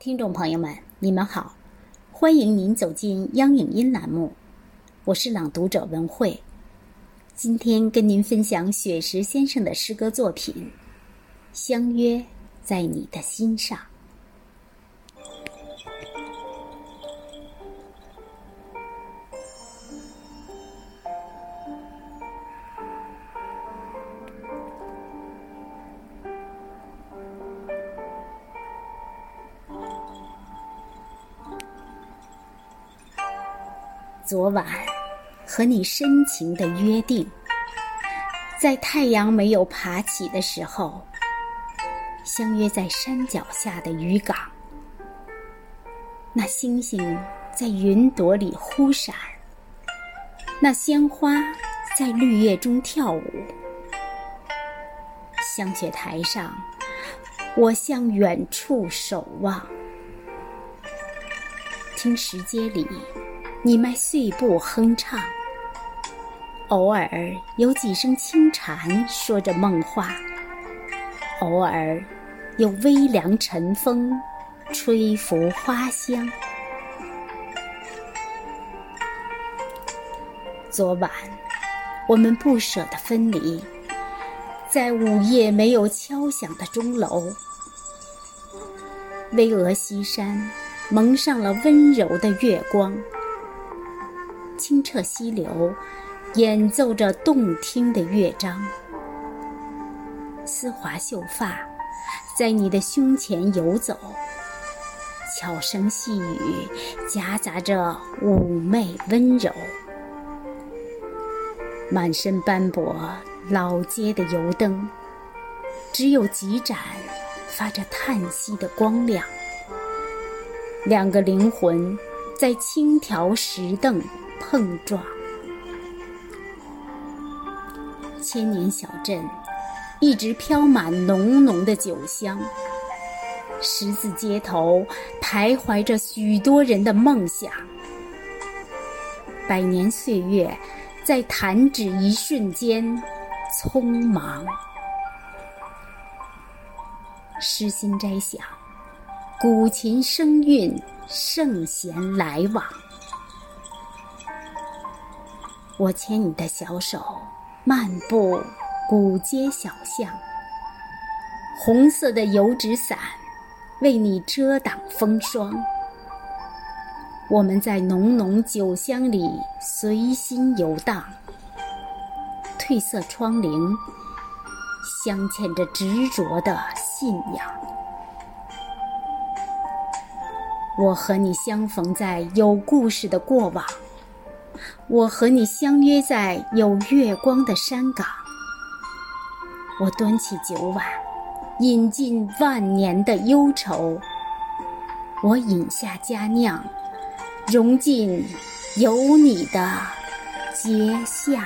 听众朋友们，你们好，欢迎您走进央影音栏目，我是朗读者文慧。今天跟您分享雪石先生的诗歌作品《相约在你的心上》。昨晚和你深情的约定，在太阳没有爬起的时候，相约在山脚下的渔港。那星星在云朵里忽闪，那鲜花在绿叶中跳舞。香雪台上，我向远处守望，听石阶里。你迈碎步哼唱，偶尔有几声轻蝉说着梦话，偶尔有微凉晨风吹拂花香。昨晚我们不舍得分离，在午夜没有敲响的钟楼，巍峨西山蒙上了温柔的月光。清澈溪流，演奏着动听的乐章。丝滑秀发，在你的胸前游走。悄声细语，夹杂着妩媚温柔。满身斑驳，老街的油灯，只有几盏发着叹息的光亮。两个灵魂，在轻条石凳。碰撞，千年小镇一直飘满浓浓的酒香。十字街头徘徊着许多人的梦想。百年岁月在弹指一瞬间匆忙。诗心斋想，古琴声韵，圣贤来往。我牵你的小手，漫步古街小巷。红色的油纸伞，为你遮挡风霜。我们在浓浓酒香里随心游荡。褪色窗棂，镶嵌着执着的信仰。我和你相逢在有故事的过往。我和你相约在有月光的山岗，我端起酒碗，饮尽万年的忧愁。我饮下佳酿，融进有你的街巷。